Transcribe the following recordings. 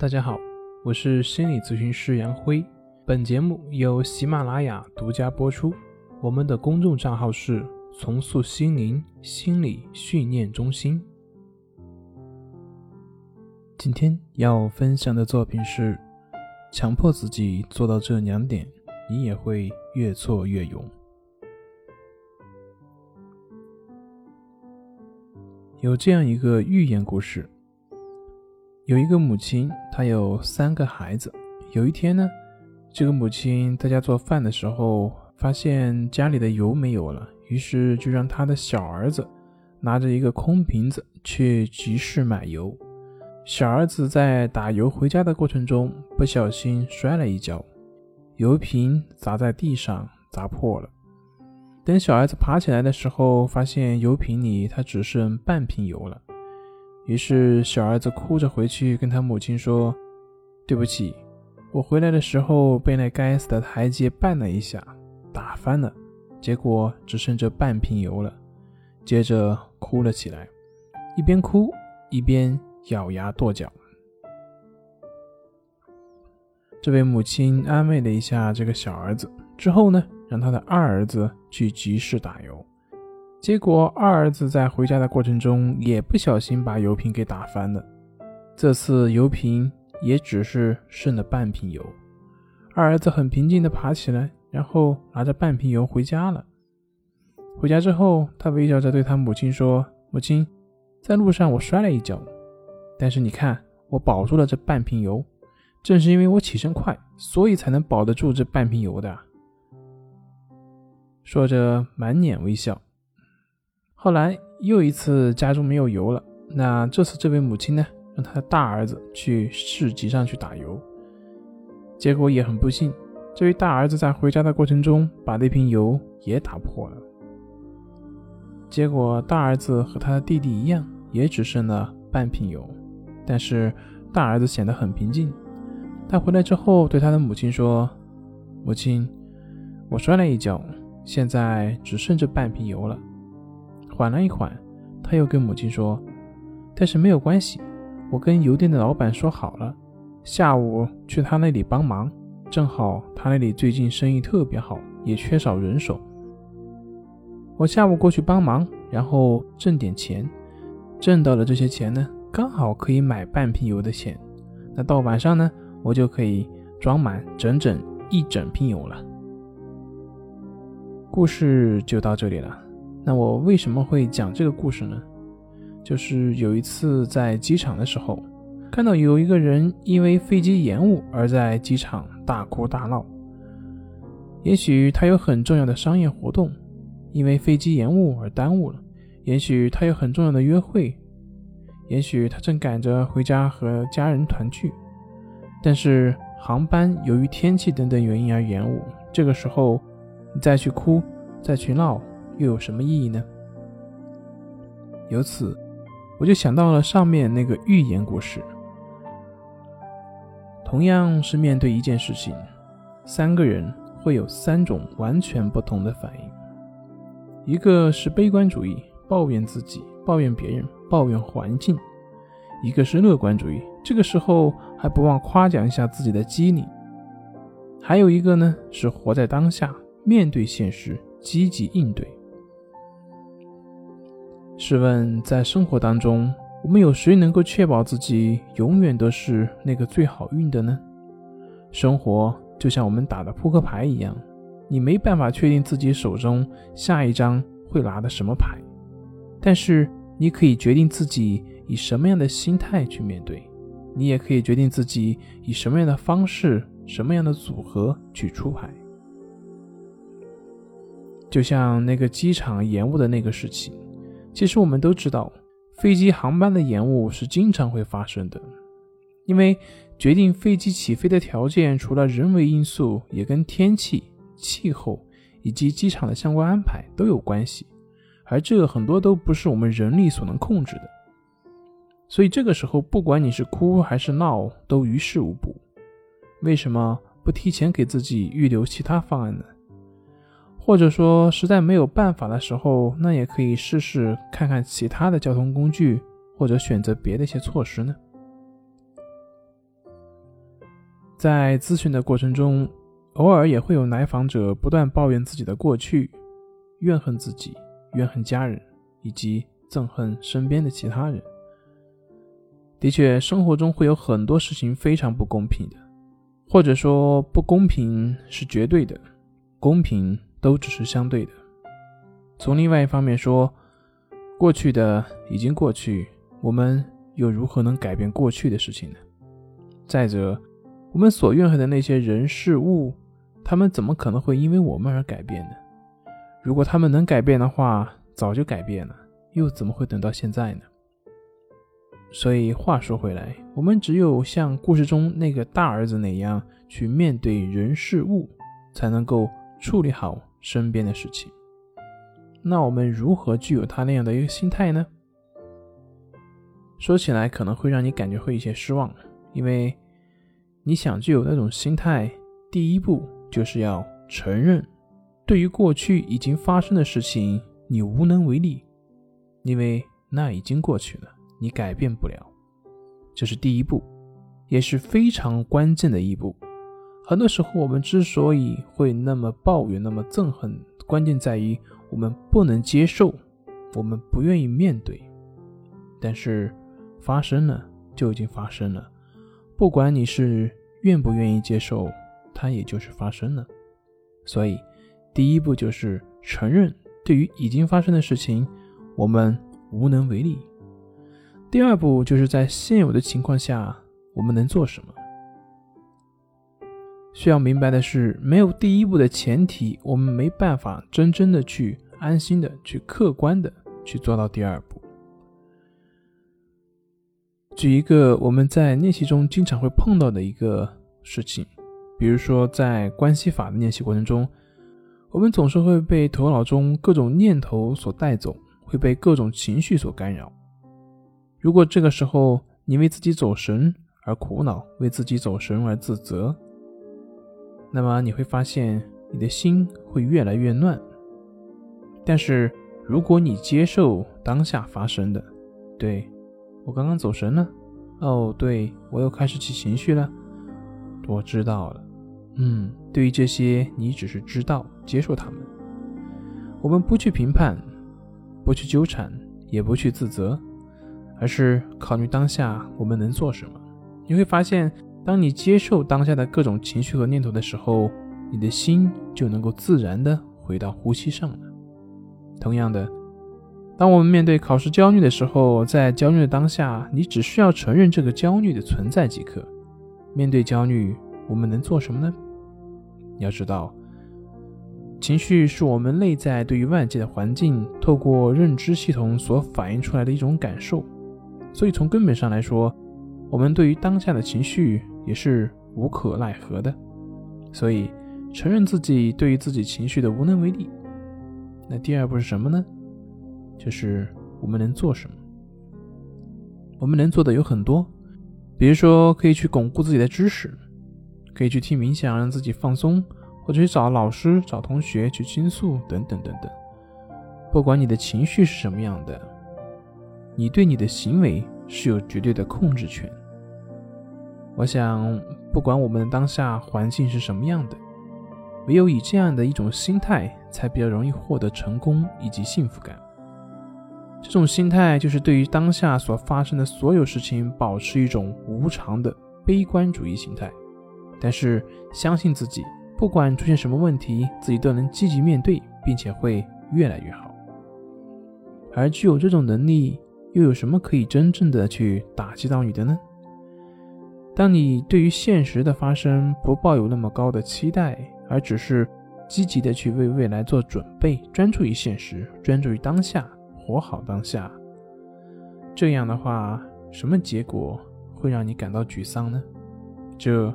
大家好，我是心理咨询师杨辉。本节目由喜马拉雅独家播出。我们的公众账号是“重塑心灵心理训练中心”。今天要分享的作品是：强迫自己做到这两点，你也会越挫越勇。有这样一个寓言故事。有一个母亲，她有三个孩子。有一天呢，这个母亲在家做饭的时候，发现家里的油没有了，于是就让她的小儿子拿着一个空瓶子去集市买油。小儿子在打油回家的过程中，不小心摔了一跤，油瓶砸在地上，砸破了。等小儿子爬起来的时候，发现油瓶里他只剩半瓶油了。于是，小儿子哭着回去跟他母亲说：“对不起，我回来的时候被那该死的台阶绊了一下，打翻了，结果只剩这半瓶油了。”接着哭了起来，一边哭一边咬牙跺脚。这位母亲安慰了一下这个小儿子之后呢，让他的二儿子去集市打油。结果，二儿子在回家的过程中也不小心把油瓶给打翻了。这次油瓶也只是剩了半瓶油。二儿子很平静地爬起来，然后拿着半瓶油回家了。回家之后，他微笑着对他母亲说：“母亲，在路上我摔了一跤，但是你看，我保住了这半瓶油。正是因为我起身快，所以才能保得住这半瓶油的。”说着，满脸微笑。后来又一次家中没有油了，那这次这位母亲呢，让她的大儿子去市集上去打油，结果也很不幸，这位大儿子在回家的过程中把那瓶油也打破了。结果大儿子和他的弟弟一样，也只剩了半瓶油，但是大儿子显得很平静。他回来之后对他的母亲说：“母亲，我摔了一跤，现在只剩这半瓶油了。”缓了一缓，他又跟母亲说：“但是没有关系，我跟油店的老板说好了，下午去他那里帮忙。正好他那里最近生意特别好，也缺少人手。我下午过去帮忙，然后挣点钱，挣到了这些钱呢，刚好可以买半瓶油的钱。那到晚上呢，我就可以装满整整一整瓶油了。”故事就到这里了。那我为什么会讲这个故事呢？就是有一次在机场的时候，看到有一个人因为飞机延误而在机场大哭大闹。也许他有很重要的商业活动，因为飞机延误而耽误了；也许他有很重要的约会；也许他正赶着回家和家人团聚。但是航班由于天气等等原因而延误，这个时候你再去哭，再去闹。又有什么意义呢？由此，我就想到了上面那个寓言故事。同样是面对一件事情，三个人会有三种完全不同的反应：一个是悲观主义，抱怨自己、抱怨别人、抱怨环境；一个是乐观主义，这个时候还不忘夸奖一下自己的机灵；还有一个呢，是活在当下，面对现实，积极应对。试问，在生活当中，我们有谁能够确保自己永远都是那个最好运的呢？生活就像我们打的扑克牌一样，你没办法确定自己手中下一张会拿的什么牌，但是你可以决定自己以什么样的心态去面对，你也可以决定自己以什么样的方式、什么样的组合去出牌。就像那个机场延误的那个事情。其实我们都知道，飞机航班的延误是经常会发生的，因为决定飞机起飞的条件除了人为因素，也跟天气、气候以及机场的相关安排都有关系，而这很多都不是我们人力所能控制的。所以这个时候，不管你是哭还是闹，都于事无补。为什么不提前给自己预留其他方案呢？或者说，实在没有办法的时候，那也可以试试看看其他的交通工具，或者选择别的一些措施呢。在咨询的过程中，偶尔也会有来访者不断抱怨自己的过去，怨恨自己，怨恨家人，以及憎恨身边的其他人。的确，生活中会有很多事情非常不公平的，或者说不公平是绝对的，公平都只是相对的。从另外一方面说，过去的已经过去，我们又如何能改变过去的事情呢？再者，我们所怨恨的那些人事物，他们怎么可能会因为我们而改变呢？如果他们能改变的话，早就改变了，又怎么会等到现在呢？所以话说回来，我们只有像故事中那个大儿子那样去面对人事物，才能够处理好身边的事情。那我们如何具有他那样的一个心态呢？说起来可能会让你感觉会有些失望，因为你想具有那种心态，第一步就是要承认，对于过去已经发生的事情，你无能为力，因为那已经过去了。你改变不了，这是第一步，也是非常关键的一步。很多时候，我们之所以会那么抱怨、那么憎恨，关键在于我们不能接受，我们不愿意面对。但是，发生了就已经发生了，不管你是愿不愿意接受，它也就是发生了。所以，第一步就是承认，对于已经发生的事情，我们无能为力。第二步就是在现有的情况下，我们能做什么？需要明白的是，没有第一步的前提，我们没办法真正的去安心的去客观的去做到第二步。举一个我们在练习中经常会碰到的一个事情，比如说在关系法的练习过程中，我们总是会被头脑中各种念头所带走，会被各种情绪所干扰。如果这个时候你为自己走神而苦恼，为自己走神而自责，那么你会发现你的心会越来越乱。但是如果你接受当下发生的，对我刚刚走神了，哦，对我又开始起情绪了，我知道了。嗯，对于这些，你只是知道，接受他们。我们不去评判，不去纠缠，也不去自责。而是考虑当下我们能做什么。你会发现，当你接受当下的各种情绪和念头的时候，你的心就能够自然的回到呼吸上了。同样的，当我们面对考试焦虑的时候，在焦虑的当下，你只需要承认这个焦虑的存在即可。面对焦虑，我们能做什么呢？你要知道，情绪是我们内在对于外界的环境透过认知系统所反映出来的一种感受。所以从根本上来说，我们对于当下的情绪也是无可奈何的。所以承认自己对于自己情绪的无能为力。那第二步是什么呢？就是我们能做什么？我们能做的有很多，比如说可以去巩固自己的知识，可以去听冥想让自己放松，或者去找老师、找同学去倾诉，等等等等。不管你的情绪是什么样的。你对你的行为是有绝对的控制权。我想，不管我们的当下环境是什么样的，唯有以这样的一种心态，才比较容易获得成功以及幸福感。这种心态就是对于当下所发生的所有事情，保持一种无常的悲观主义心态。但是，相信自己，不管出现什么问题，自己都能积极面对，并且会越来越好。而具有这种能力。又有什么可以真正的去打击到你的呢？当你对于现实的发生不抱有那么高的期待，而只是积极的去为未来做准备，专注于现实，专注于当下，活好当下，这样的话，什么结果会让你感到沮丧呢？这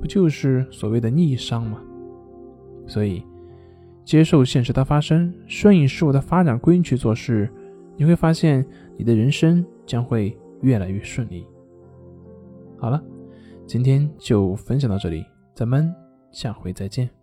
不就是所谓的逆商吗？所以，接受现实的发生，顺应事物的发展规律去做事，你会发现。你的人生将会越来越顺利。好了，今天就分享到这里，咱们下回再见。